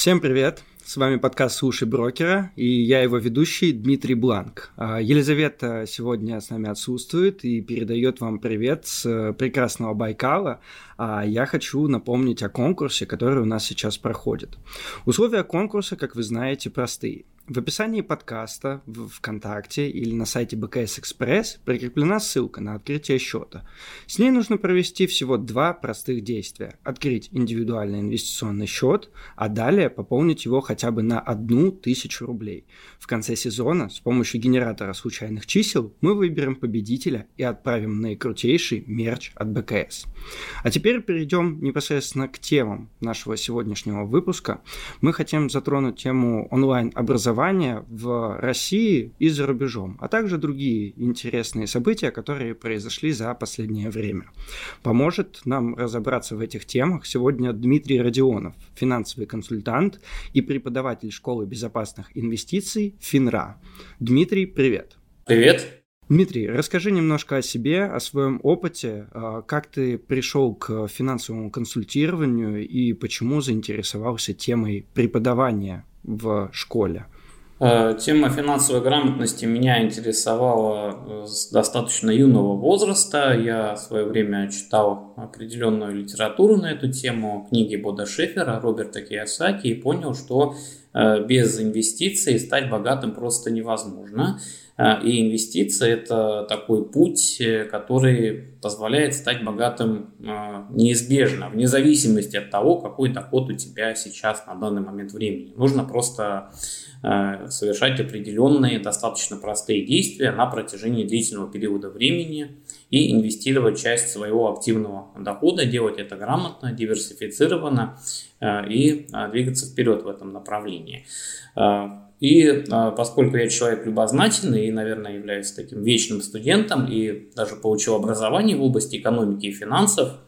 Всем привет! С вами подкаст «Слушай брокера» и я его ведущий Дмитрий Бланк. А, Елизавета сегодня с нами отсутствует и передает вам привет с э, прекрасного Байкала. А я хочу напомнить о конкурсе, который у нас сейчас проходит. Условия конкурса, как вы знаете, простые. В описании подкаста в ВКонтакте или на сайте БКС Экспресс прикреплена ссылка на открытие счета. С ней нужно провести всего два простых действия. Открыть индивидуальный инвестиционный счет, а далее пополнить его хотя бы на одну тысячу рублей. В конце сезона с помощью генератора случайных чисел мы выберем победителя и отправим наикрутейший мерч от БКС. А теперь перейдем непосредственно к темам нашего сегодняшнего выпуска. Мы хотим затронуть тему онлайн-образования образования в России и за рубежом, а также другие интересные события, которые произошли за последнее время. Поможет нам разобраться в этих темах сегодня Дмитрий Родионов, финансовый консультант и преподаватель школы безопасных инвестиций ФИНРА. Дмитрий, привет. Привет. Дмитрий, расскажи немножко о себе, о своем опыте, а, как ты пришел к финансовому консультированию и почему заинтересовался темой преподавания в школе. Э, тема финансовой грамотности меня интересовала э, с достаточно юного возраста. Я в свое время читал определенную литературу на эту тему, книги Бода Шефера, Роберта Киясаки, и понял, что без инвестиций стать богатым просто невозможно. И инвестиции – это такой путь, который позволяет стать богатым неизбежно, вне зависимости от того, какой доход у тебя сейчас на данный момент времени. Нужно просто Э, совершать определенные достаточно простые действия на протяжении длительного периода времени и инвестировать часть своего активного дохода, делать это грамотно, диверсифицированно э, и э, двигаться вперед в этом направлении. И поскольку я человек любознательный и, наверное, являюсь таким вечным студентом и даже получил образование в области экономики и финансов,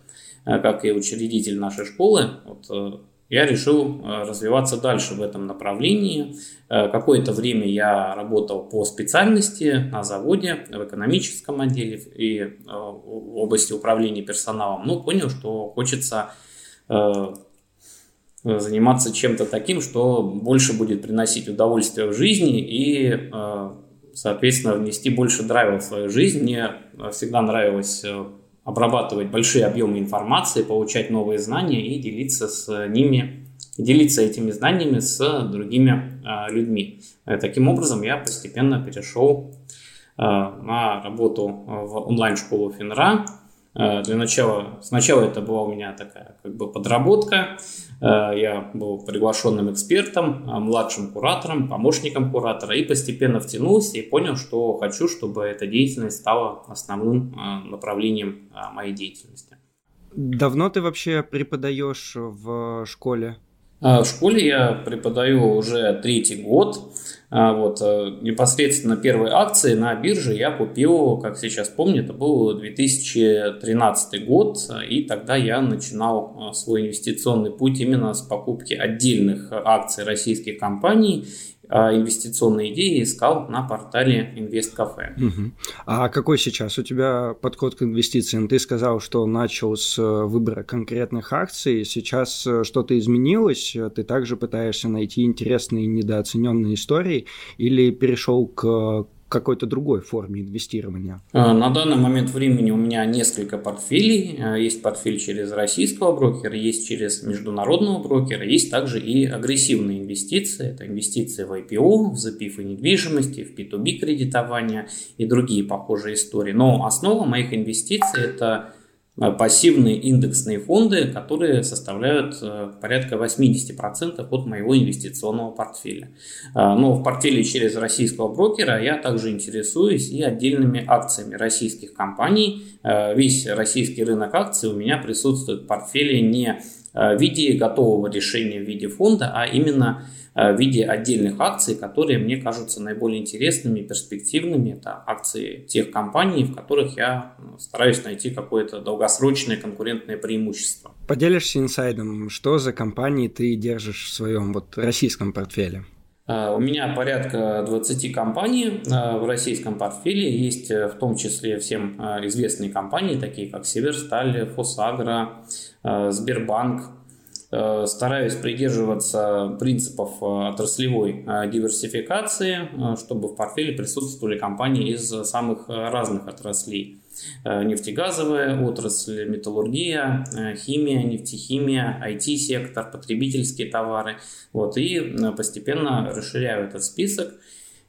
как и учредитель нашей школы, вот, я решил э, развиваться дальше в этом направлении. Э, какое-то время я работал по специальности на заводе, в экономическом отделе и э, в области управления персоналом, но понял, что хочется заниматься чем-то таким, что больше будет приносить удовольствие в жизни и, соответственно, внести больше драйва в свою жизнь. Мне всегда нравилось обрабатывать большие объемы информации, получать новые знания и делиться с ними, делиться этими знаниями с другими а, людьми. Э, таким образом, я постепенно перешел а, на работу в онлайн-школу Финра, Э, для начала, сначала это была у меня такая как бы подработка. Э, я был приглашенным экспертом, э, младшим куратором, помощником куратора и постепенно втянулся и понял, что хочу, чтобы эта деятельность стала основным направлением моей деятельности. Давно ты вообще преподаешь в школе? В школе я преподаю уже третий год. А вот, э, непосредственно первые акции на бирже я купил, как сейчас помню, это был 2013 год, и тогда я начинал э, свой инвестиционный путь именно с покупки отдельных акций российских компаний инвестиционные идеи искал на портале InvestCafe. Угу. А какой сейчас у тебя подход к инвестициям? Ты сказал, что начал с э, выбора конкретных акций. Сейчас э, что-то изменилось? Ты также пытаешься найти интересные недооцененные истории или перешел к какой-то другой форме инвестирования? А, на данный момент времени у меня несколько портфелей. А, есть портфель через российского брокера, есть через международного брокера, есть также и агрессивные инвестиции. Это инвестиции в IPO, в запив и недвижимости, в P2B кредитование и другие похожие истории. Но основа моих инвестиций – это пассивные индексные фонды, которые составляют э, порядка 80% от моего инвестиционного портфеля. Э, но в портфеле через российского брокера я также интересуюсь и отдельными акциями российских компаний. Весь российский рынок акций у меня присутствует в портфеле не в виде готового решения в виде фонда, а именно Э, в виде отдельных акций, которые мне кажутся наиболее интересными, перспективными. Это акции тех компаний, в которых я стараюсь найти какое-то долгосрочное конкурентное преимущество. Поделишься инсайдом, что за компании ты держишь в своем вот российском портфеле? Э, у меня порядка 20 компаний э, в российском портфеле. Есть в том числе всем известные компании, такие как Северсталь, Фосагра, Сбербанк, Э, стараюсь придерживаться принципов э, отраслевой э, диверсификации, чтобы в портфеле присутствовали компании из самых разных отраслей. Нефтегазовая отрасль, металлургия, химия, нефтехимия, IT-сектор, потребительские товары. Вот, и постепенно расширяю этот список.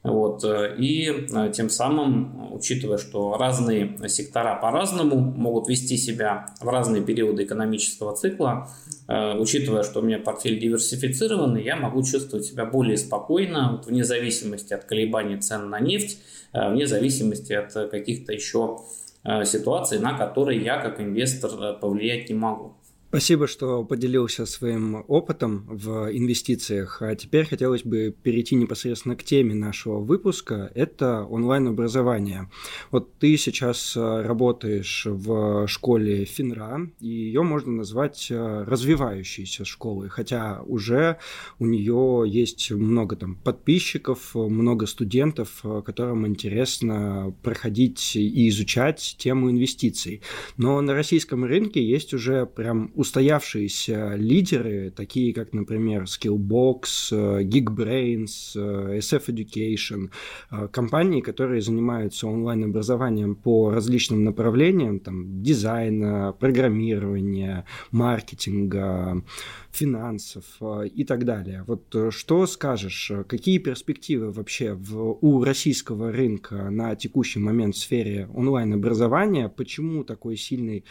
Вот, э, и э, тем самым, учитывая, что разные сектора по-разному могут вести себя в разные периоды экономического цикла, э, учитывая, что у меня портфель диверсифицированный, я могу чувствовать себя более спокойно, вот, вне зависимости от колебаний цен на нефть, вне зависимости от каких-то еще ситуаций, на которые я как инвестор повлиять не могу. Спасибо, что поделился своим опытом в инвестициях. А теперь хотелось бы перейти непосредственно к теме нашего выпуска. Это онлайн-образование. Вот ты сейчас э, работаешь в школе Финра, и ее можно назвать э, развивающейся школой, хотя уже у нее есть много там подписчиков, много студентов, э, которым интересно проходить и изучать тему инвестиций. Но на российском рынке есть уже прям устоявшиеся лидеры, такие как, например, Skillbox, э, Geekbrains, э, SF Education, э, компании, которые занимаются онлайн-образованием по различным направлениям, там, дизайна, программирования, маркетинга, финансов и так далее. Вот что скажешь, какие перспективы вообще в, у российского рынка на текущий момент в сфере онлайн-образования, почему такой сильный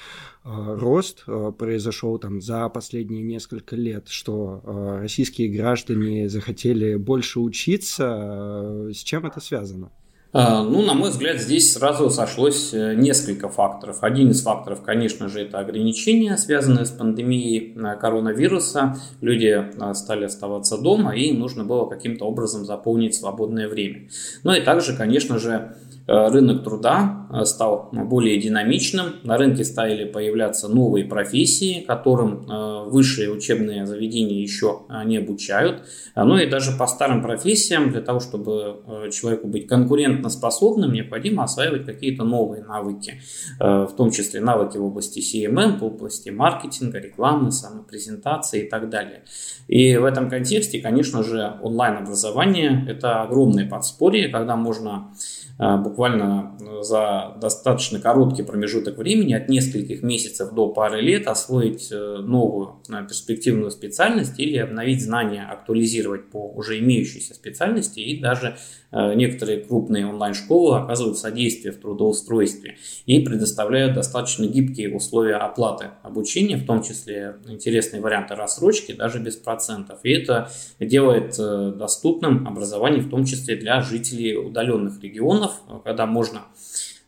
э, рост э, произошел произошел там за последние несколько лет, что э, российские граждане захотели больше учиться. Э, с чем это связано? А, ну, на мой взгляд, здесь сразу сошлось э, несколько факторов. Один из факторов, конечно же, это ограничения, связанные с пандемией коронавируса. Люди стали оставаться дома, и нужно было каким-то образом заполнить свободное время. Ну и также, конечно же, Э, рынок труда э, стал более динамичным, на рынке стали появляться новые профессии, которым э, высшие учебные заведения еще не обучают. Ну и даже по старым профессиям, для того, чтобы человеку быть конкурентоспособным, необходимо осваивать какие-то новые навыки, в том числе навыки в области CMM, в области маркетинга, рекламы, самопрезентации и так далее. И в этом контексте, конечно же, онлайн-образование – это огромное подспорье, когда можно а, буквально э, за достаточно короткий промежуток времени, от нескольких месяцев до пары лет, освоить э, новую э, перспективную специальность или обновить знания, актуализировать по уже имеющейся специальности и даже некоторые крупные онлайн-школы оказывают содействие в трудоустройстве и предоставляют достаточно гибкие условия оплаты обучения, в том числе интересные варианты рассрочки, даже без процентов. И это делает доступным образование, в том числе для жителей удаленных регионов, регионов, когда можно,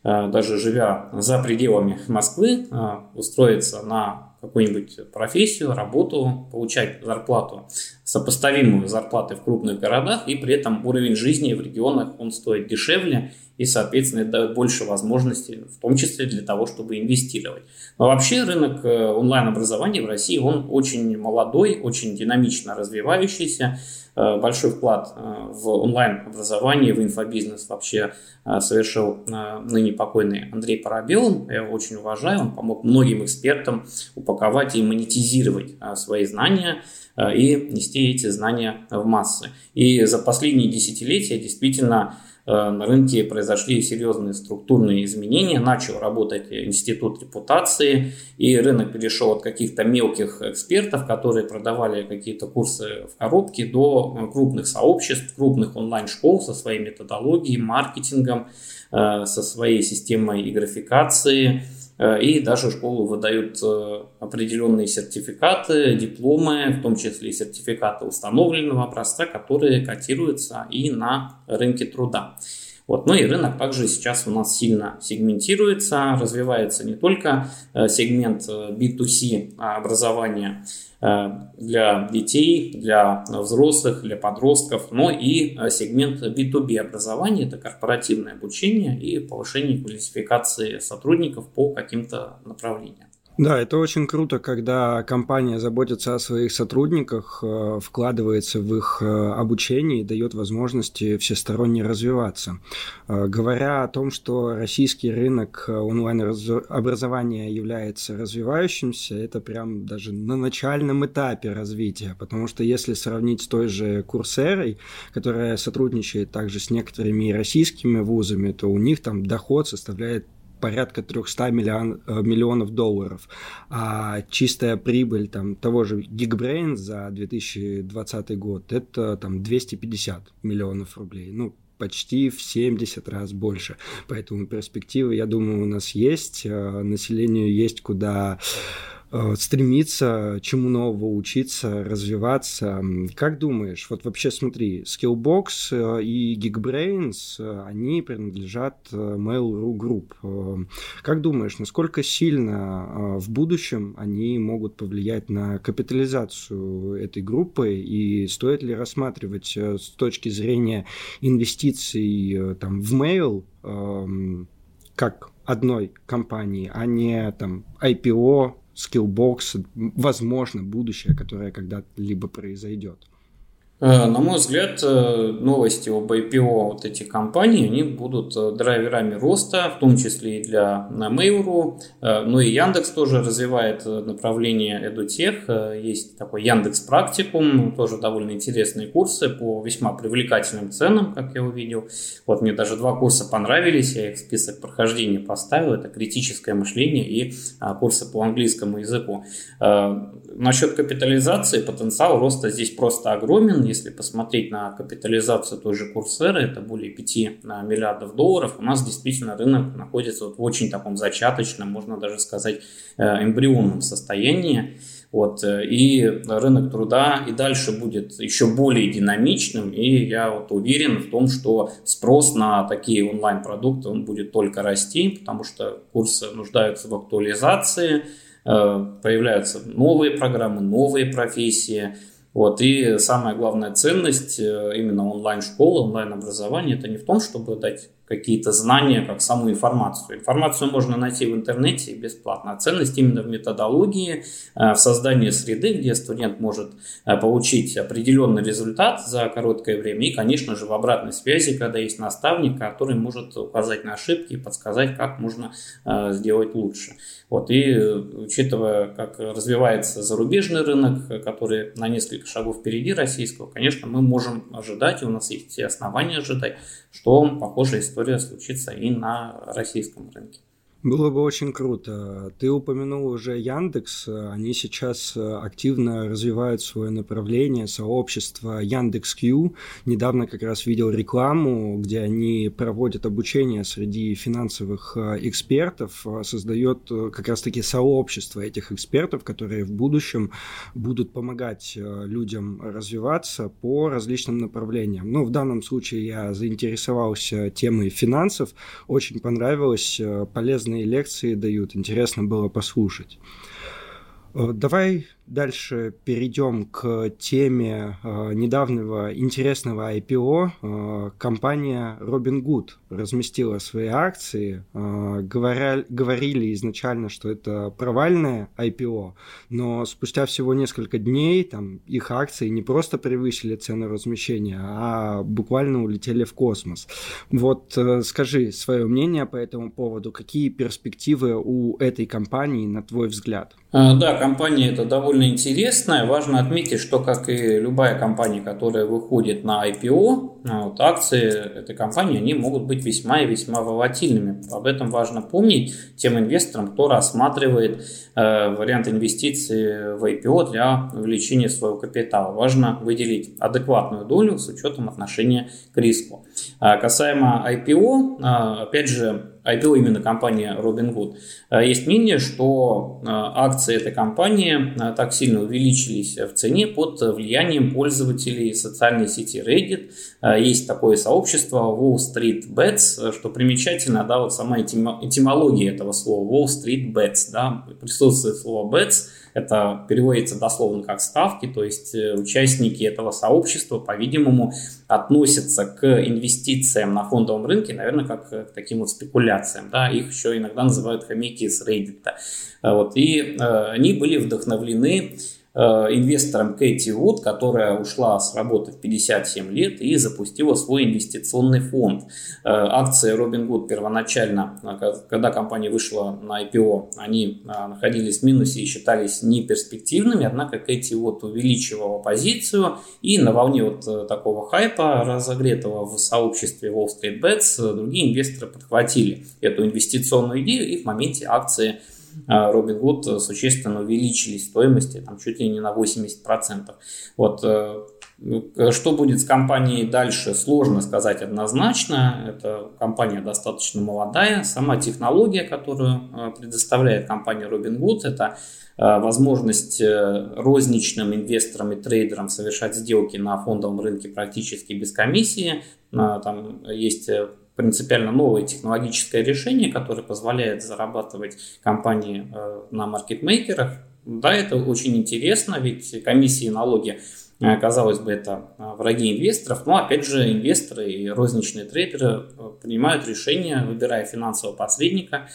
э, даже живя за пределами Москвы, э, устроиться на какую-нибудь профессию, работу, получать зарплату, сопоставимую зарплаты в крупных городах, и при этом уровень жизни в регионах он стоит дешевле, и, соответственно, это дает больше возможностей, в том числе для того, чтобы инвестировать. Но вообще рынок э, онлайн-образования в России, он очень молодой, очень динамично развивающийся, Э, большой вклад э, в онлайн-образование, в инфобизнес вообще совершил ныне покойный Андрей Парабел. Я его очень уважаю, он помог многим экспертам упаковать и монетизировать свои знания и нести эти знания в массы. И за последние десятилетия действительно на рынке произошли серьезные структурные изменения, начал работать институт репутации, и рынок перешел от каких-то мелких экспертов, которые продавали какие-то курсы в коробке, до э, крупных сообществ, крупных онлайн-школ со своей методологией, маркетингом, э, со своей системой и графикации, Э, и даже школы выдают э, определенные сертификаты, дипломы, в том числе сертификаты установленного образца, которые котируются и на рынке труда. Вот. Ну и рынок также сейчас у нас сильно сегментируется, развивается не только э, сегмент B2C образования, Э, для детей, для взрослых, для подростков, но и э, сегмент B2B образования, это корпоративное обучение и повышение квалификации сотрудников по каким-то направлениям. Да, это очень круто, когда компания заботится о своих сотрудниках, э, вкладывается в их э, обучение и дает возможности всесторонне развиваться. Э, говоря о том, что российский рынок онлайн-образования является развивающимся, это прям даже на начальном этапе развития, потому что если сравнить с той же Курсерой, которая сотрудничает также с некоторыми российскими вузами, то у них там доход составляет порядка 300 миллион, э, миллионов долларов, а чистая прибыль там, того же Geekbrain за 2020 год это там 250 миллионов рублей. Ну, почти в 70 раз больше. Поэтому перспективы, я думаю, у нас есть. Э, населению есть куда стремиться чему нового учиться, развиваться. Как думаешь, вот вообще смотри, Skillbox э, и Geekbrains, э, они принадлежат Mail.ru Group. Как думаешь, насколько сильно в будущем они могут повлиять на капитализацию этой группы и стоит ли рассматривать с точки зрения инвестиций там, в Mail эм, как одной компании, а не там IPO Skillbox, возможно, будущее, которое когда-либо произойдет. Э, на мой взгляд, э, новости об IPO вот эти компании, они будут э, драйверами роста, в том числе и для Mail.ru. Ну и Яндекс тоже развивает направление EduTech. Есть такой Яндекс Практикум, тоже довольно интересные курсы по весьма привлекательным ценам, как я увидел. Вот мне даже два курса понравились, я их в список прохождения поставил. Это критическое мышление и курсы по английскому языку. Насчет капитализации потенциал роста здесь просто огромен если посмотреть на капитализацию той же Курсеры, это более 5 э, миллиардов долларов, у нас действительно рынок находится вот в очень таком зачаточном, можно даже сказать, э, эмбрионном состоянии. Вот, э, и рынок труда и дальше будет еще более динамичным, и я вот уверен в том, что спрос на такие онлайн-продукты он будет только расти, потому что курсы нуждаются в актуализации, появляются новые программы, новые профессии, вот, и самая главная ценность э, именно онлайн-школы, онлайн-образования, это не в том, чтобы дать какие-то знания, как саму информацию. Информацию можно найти в интернете бесплатно. А ценность именно в методологии, э, в создании среды, где студент может э, получить определенный результат за короткое время. И, конечно же, в обратной связи, когда есть наставник, который может указать на ошибки и подсказать, как можно э, сделать лучше. Вот, и учитывая, как развивается зарубежный рынок, который на несколько шагов впереди российского, конечно, мы можем ожидать, и у нас есть все основания ожидать, что похожая история случится и на российском рынке. Было бы очень круто. Ты упомянул уже Яндекс. Они сейчас активно развивают свое направление, сообщество Яндекс.Q. Недавно как раз видел рекламу, где они проводят обучение среди финансовых э, экспертов, создает э, как раз-таки сообщество этих экспертов, которые в будущем будут помогать э, людям развиваться по различным направлениям. Ну, в данном случае я заинтересовался темой финансов, очень понравилось, полезно интересные лекции дают, интересно было послушать. Э, давай дальше перейдем к теме э, недавнего интересного IPO. Э, компания Robinhood разместила свои акции. Э, говоря, говорили изначально, что это провальное IPO, но спустя всего несколько дней там, их акции не просто превысили цену размещения, а буквально улетели в космос. Вот э, скажи свое мнение по этому поводу. Какие перспективы у этой компании, на твой взгляд? А, да, компания это довольно интересная. Важно отметить, что как и любая компания, которая выходит на IPO, а, вот, акции этой компании, они могут быть весьма и весьма волатильными. Об этом важно помнить тем инвесторам, кто рассматривает э, вариант инвестиций в IPO для увеличения своего капитала. Важно выделить адекватную долю с учетом отношения к риску. А касаемо IPO, а, опять же, IPO именно компания Robinhood. А, есть мнение, что а, акции этой компании так сильно увеличились в цене под влиянием пользователей социальной сети Reddit. Есть такое сообщество Wall Street Bets, что примечательно, да, вот сама этимология этого слова Wall Street Bets, да, присутствует слово Bets – это переводится дословно как ставки, то есть э, участники этого сообщества, по-видимому, относятся к инвестициям на фондовом рынке, наверное, как к таким вот спекуляциям. Да? Их еще иногда называют хомяки с Reddit. Вот. И они были вдохновлены Э, инвестором Кэти Вуд, которая ушла с работы в 57 лет и запустила свой инвестиционный фонд. Э, акции Robinhood первоначально, э, когда компания вышла на IPO, они находились в минусе и считались неперспективными, однако Кэти Вуд увеличивала позицию и на волне вот такого хайпа, разогретого в сообществе Wall Street Bets, другие инвесторы подхватили эту инвестиционную идею и в моменте акции Робин Гуд существенно увеличились стоимости, там чуть ли не на 80%. Вот, э, ну, что будет с компанией дальше, сложно сказать однозначно. Эта компания достаточно молодая. Сама технология, которую э, предоставляет компания Robinhood, это э, возможность розничным инвесторам и трейдерам совершать сделки на фондовом рынке практически без комиссии. Там есть принципиально новое технологическое решение, которое позволяет зарабатывать компании э, на маркетмейкерах. Да, это очень интересно, ведь комиссии и налоги казалось бы, это э, враги инвесторов, но опять же инвесторы и розничные трейдеры э, принимают решения, выбирая финансового посредника,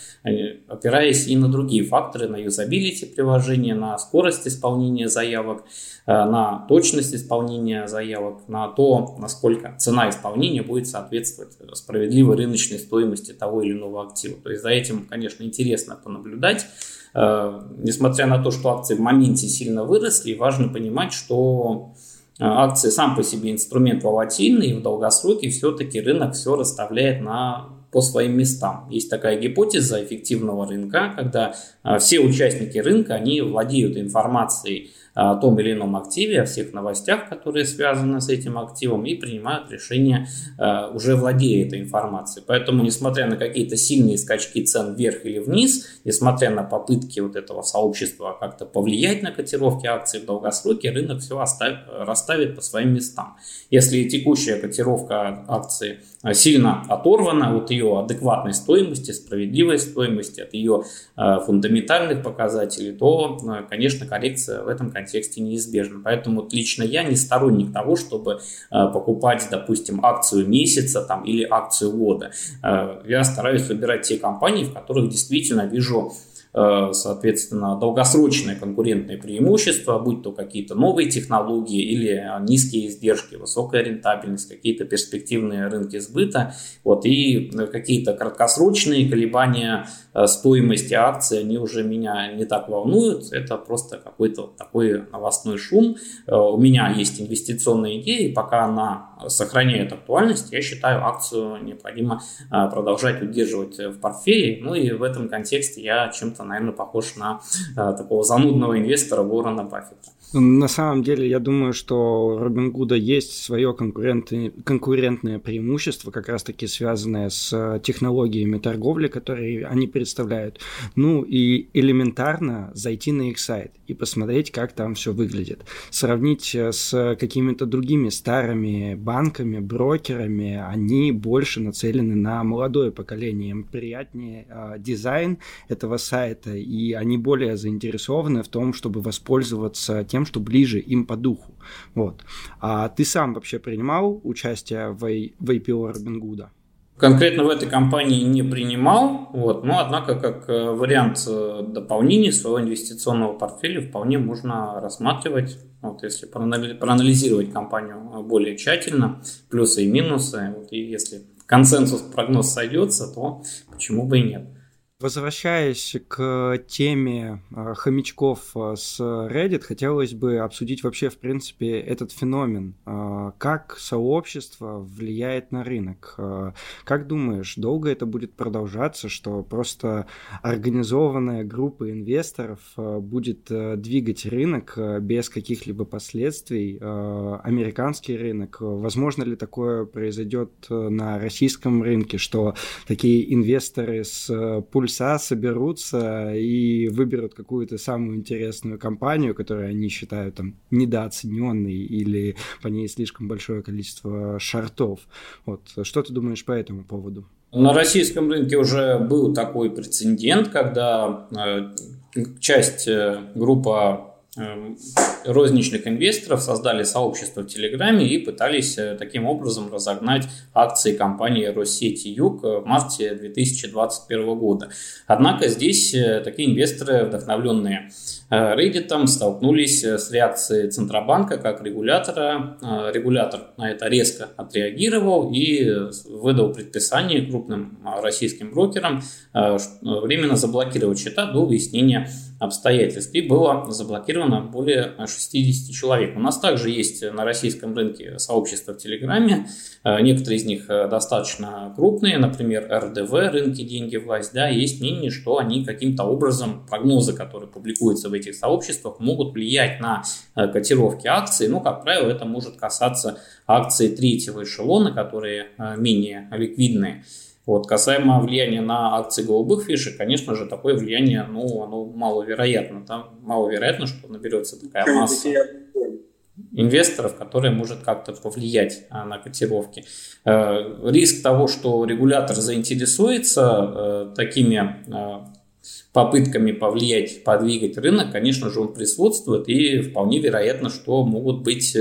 опираясь и на другие факторы, на юзабилити приложения, на скорость исполнения заявок, на точность исполнения заявок, на то, насколько цена исполнения будет соответствовать справедливой рыночной стоимости того или иного актива. То есть за этим, конечно, интересно понаблюдать. Э, несмотря на то, что акции в моменте сильно выросли, важно понимать, что э, акции сам по себе инструмент волатильный, и в долгосроке все-таки рынок все расставляет на по своим местам. Есть такая гипотеза эффективного рынка, когда э, все участники рынка, они владеют информацией о том или ином активе, о всех новостях, которые связаны с этим активом, и принимают решение, э, уже владея этой информацией. Поэтому, несмотря на какие-то сильные скачки цен вверх или вниз, несмотря на попытки вот этого сообщества как-то повлиять на котировки акций в долгосроке, рынок все оставит, расставит по своим местам. Если текущая котировка акции сильно оторвана от ее адекватной стоимости, справедливой стоимости, от ее э, фундаментальных показателей, то, э, конечно, коррекция в этом контексте неизбежна. Поэтому лично я не сторонник того, чтобы э, покупать, допустим, акцию месяца там, или акцию года. Я стараюсь выбирать те компании, в которых действительно вижу Э, соответственно, долгосрочное конкурентное преимущество, будь то какие-то новые технологии или низкие издержки, высокая рентабельность, какие-то перспективные рынки сбыта, вот, и какие-то краткосрочные колебания э, стоимости акций, они уже меня не так волнуют, это просто какой-то такой новостной шум. Э, у меня есть инвестиционная идея, и пока она сохраняет актуальность, я считаю, акцию необходимо продолжать удерживать в портфеле, ну и в этом контексте я чем-то чем наверное, похож на э, такого занудного инвестора Уоррена Баффета. На самом деле, я думаю, что у Робингуда есть свое конкурентное преимущество, как раз-таки связанное с э, технологиями торговли, которые они представляют. Ну и элементарно зайти на их сайт и посмотреть, как там все выглядит. Сравнить э, с какими-то другими старыми банками, брокерами, они больше нацелены на молодое поколение. Им приятнее э, дизайн этого сайта, и они более заинтересованы в том, чтобы воспользоваться тем, тем, что ближе им по духу. Вот. А ты сам вообще принимал участие в, в IPO Робингуда? Конкретно в этой компании не принимал, вот, но однако как э, вариант э, дополнения своего инвестиционного портфеля вполне можно рассматривать, вот, если проанализировать компанию более тщательно, плюсы и минусы, вот, и если консенсус прогноз сойдется, то почему бы и нет. Возвращаясь к теме э, хомячков э, с Reddit, хотелось бы обсудить вообще, в принципе, этот феномен. Э, как сообщество влияет на рынок? Как думаешь, долго это будет продолжаться, что просто организованная группа инвесторов будет двигать рынок без каких-либо последствий? Американский рынок, возможно ли такое произойдет на российском рынке, что такие инвесторы с пульсом пульса соберутся и выберут какую-то самую интересную компанию, которую они считают там недооцененной или по ней слишком большое количество шартов. Вот. Что ты думаешь по этому поводу? На российском рынке уже был такой прецедент, когда э, часть э, группа розничных инвесторов создали сообщество в Телеграме и пытались э, таким образом разогнать акции компании Россети Юг в марте 2021 года. Однако здесь э, такие инвесторы, вдохновленные э, Reddit, столкнулись с реакцией Центробанка как регулятора. Регулятор на это резко отреагировал и выдал предписание крупным российским брокерам временно заблокировать счета до выяснения обстоятельств. И было заблокировано более 60 человек. У нас также есть на российском рынке сообщества в Телеграме. Э, некоторые из них э, достаточно крупные, например, РДВ, рынки, деньги, власть. Да, есть мнение, что они каким-то образом, прогнозы, которые публикуются в этих сообществах, могут влиять на э, котировки акций. Ну, как правило, это может касаться акций третьего эшелона, которые менее ликвидные. Вот, касаемо влияния на акции голубых фишек, конечно же, такое влияние, ну, оно маловероятно. Там маловероятно, что наберется такая масса инвесторов, которая может как-то повлиять а, на котировки. Э, риск того, что регулятор заинтересуется э, такими э, попытками повлиять, подвигать рынок, конечно же, он присутствует, и вполне вероятно, что могут быть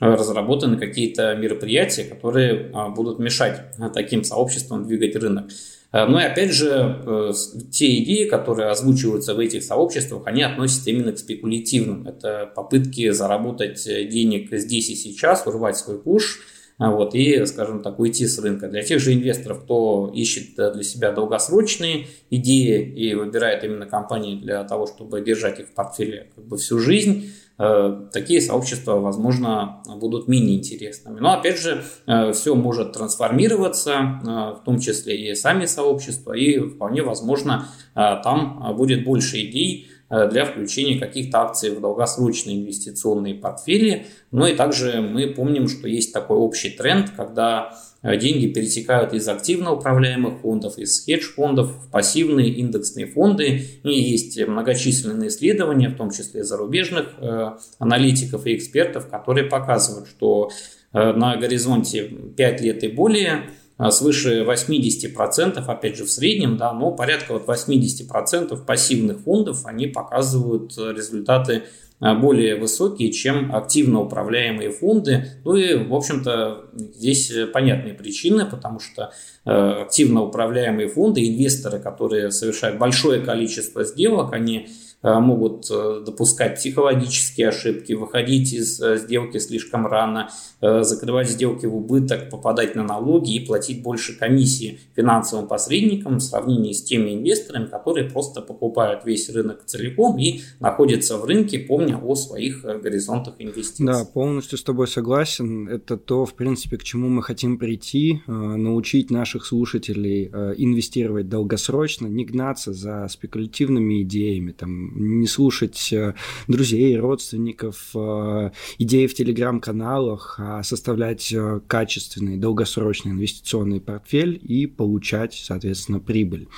разработаны какие-то мероприятия, которые а, будут мешать а, таким сообществам двигать рынок. А, ну и опять же, э, те идеи, которые озвучиваются в этих сообществах, они относятся именно к спекулятивным. Это попытки заработать э, денег здесь и сейчас, урвать свой куш, вот, и, скажем так, уйти с рынка. Для тех же инвесторов, кто ищет э, для себя долгосрочные идеи и выбирает именно компании для того, чтобы держать их в портфеле как бы всю жизнь, Э, такие сообщества, возможно, будут менее интересными. Но, опять же, э, все может трансформироваться, э, в том числе и сами сообщества, и вполне возможно, там будет больше идей для включения каких-то акций в долгосрочные инвестиционные портфели. Но и также мы помним, что есть такой общий тренд, когда Э, деньги перетекают из активно управляемых фондов, из хедж-фондов в пассивные индексные фонды. И есть многочисленные исследования, в том числе зарубежных э, аналитиков и экспертов, которые показывают, что э, на горизонте 5 лет и более свыше 80%, опять же в среднем, да, но порядка вот 80% пассивных фондов, они показывают результаты а, более высокие, чем активно управляемые фонды. Ну и, в общем-то, здесь понятные причины, потому что э, активно управляемые фонды, инвесторы, которые совершают большое количество сделок, они Э, могут э, допускать психологические ошибки, выходить из э, сделки слишком рано, закрывать сделки в убыток, попадать на налоги и платить больше комиссии финансовым посредникам в сравнении с теми инвесторами, которые просто покупают весь рынок целиком и находятся в рынке, помня о своих горизонтах инвестиций. Да, полностью с тобой согласен. Это то, в принципе, к чему мы хотим прийти, научить наших слушателей инвестировать долгосрочно, не гнаться за спекулятивными идеями, там, не слушать э, друзей, родственников, э, идеи в телеграм-каналах, а составлять э, качественный, долгосрочный инвестиционный портфель и получать, соответственно, прибыль.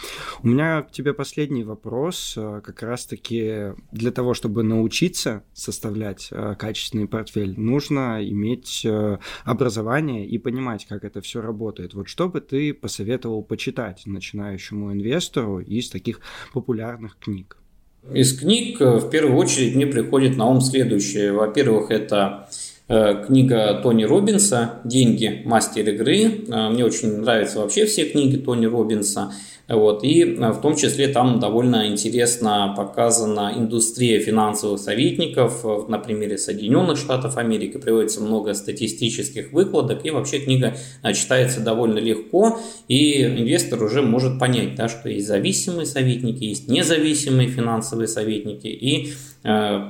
У меня к тебе последний вопрос. Как раз-таки для того, чтобы научиться составлять качественный портфель, нужно иметь образование и понимать, как это все работает. Вот что бы ты посоветовал почитать начинающему инвестору из таких популярных книг? Из книг э, в первую очередь мне приходит на ум следующее. Во-первых, это э, книга Тони Робинса «Деньги. Мастер игры». Э, мне очень нравятся вообще все книги Тони Робинса. Вот, и э, в том числе там довольно интересно показана индустрия финансовых советников э, на примере Соединенных Штатов Америки. Приводится много статистических выкладок, и вообще книга э, читается довольно легко, и инвестор уже может понять, да, что есть зависимые советники, есть независимые финансовые советники, и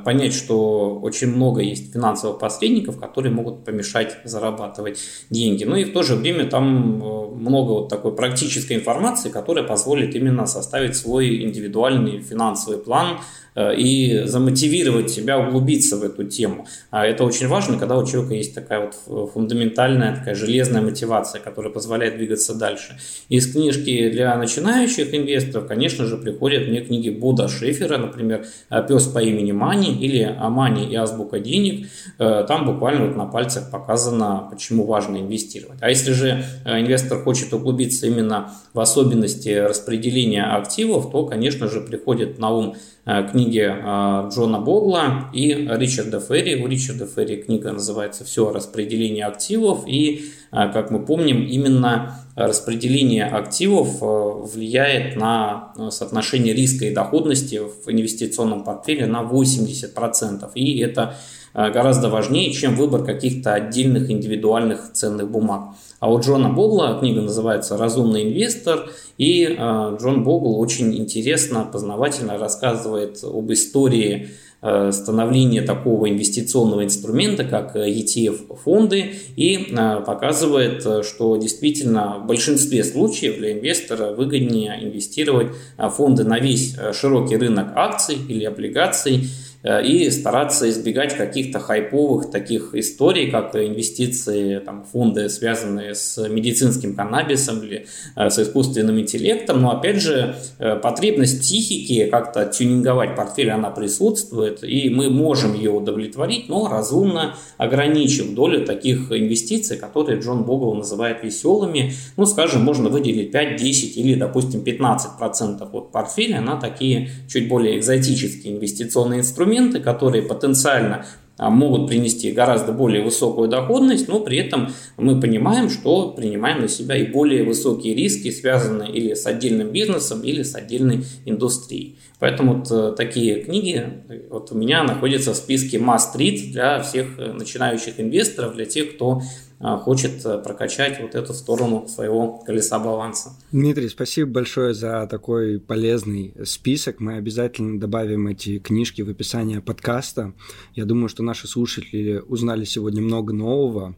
понять, что очень много есть финансовых посредников, которые могут помешать зарабатывать деньги. Ну и в то же время там много вот такой практической информации, которая позволит именно составить свой индивидуальный финансовый план, и замотивировать себя углубиться в эту тему. А это очень важно, когда у человека есть такая вот фундаментальная, такая железная мотивация, которая позволяет двигаться дальше. Из книжки для начинающих инвесторов, конечно же, приходят мне книги Буда Шефера, например, «Пес по имени Мани» или «Мани и азбука денег». Э, там буквально вот на пальцах показано, почему важно инвестировать. А если же э, инвестор хочет углубиться именно в особенности распределения активов, то, конечно же, приходит на ум э, книги э, Джона Богла и Ричарда Ферри. У Ричарда Ферри книга называется «Все о распределении активов». И, как мы помним, именно распределение активов влияет на соотношение риска и доходности в инвестиционном портфеле на 80%. И это гораздо важнее, чем выбор каких-то отдельных индивидуальных ценных бумаг. А у Джона Богла книга называется «Разумный инвестор», и э, Джон Богл очень интересно, познавательно рассказывает об истории э, становления такого инвестиционного инструмента, как ETF-фонды, и э, показывает, что действительно в большинстве случаев для инвестора выгоднее инвестировать в фонды на весь широкий рынок акций или облигаций, Э, и стараться избегать каких-то хайповых таких историй, как инвестиции, там, фонды, связанные с медицинским каннабисом или э, с искусственным интеллектом. Но опять же, э, потребность психики как-то тюнинговать портфель, она присутствует, и мы можем ее удовлетворить, но разумно ограничив долю таких инвестиций, которые Джон Богл называет веселыми. Ну, скажем, можно выделить 5, 10 или, допустим, 15% от портфеля на такие чуть более экзотические инвестиционные инструменты, инструменты, которые потенциально а, могут принести гораздо более высокую доходность, но при этом мы понимаем, что принимаем на себя и более высокие риски, связанные или с отдельным бизнесом, или с отдельной индустрией. Поэтому вот э, такие книги вот у меня находятся в списке must read для всех э, начинающих инвесторов, для тех, кто хочет э, прокачать вот эту сторону своего колеса баланса. Дмитрий, спасибо большое за такой полезный список. Мы обязательно добавим эти книжки в описание подкаста. Я думаю, что наши слушатели узнали сегодня много нового.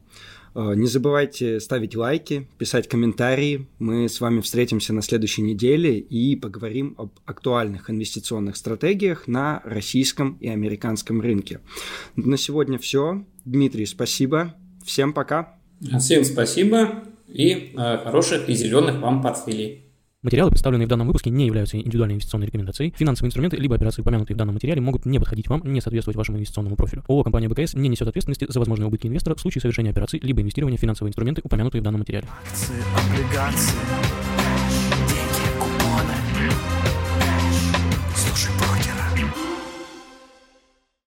А, не забывайте ставить лайки, писать комментарии. Мы с вами встретимся на следующей неделе и поговорим об актуальных инвестиционных стратегиях на российском и американском рынке. На сегодня все. Дмитрий, спасибо. Всем пока. Всем спасибо и э, хороших и зеленых вам портфелей. Материалы, представленные в данном выпуске, не являются индивидуальной инвестиционной рекомендацией. Финансовые инструменты либо операции, упомянутые в данном материале, могут не подходить вам, не соответствовать вашему инвестиционному профилю. ООО «Компания БКС» не несет ответственности за возможные убытки инвестора в случае совершения операций либо инвестирования в финансовые инструменты, упомянутые в данном материале. Акции, облигации,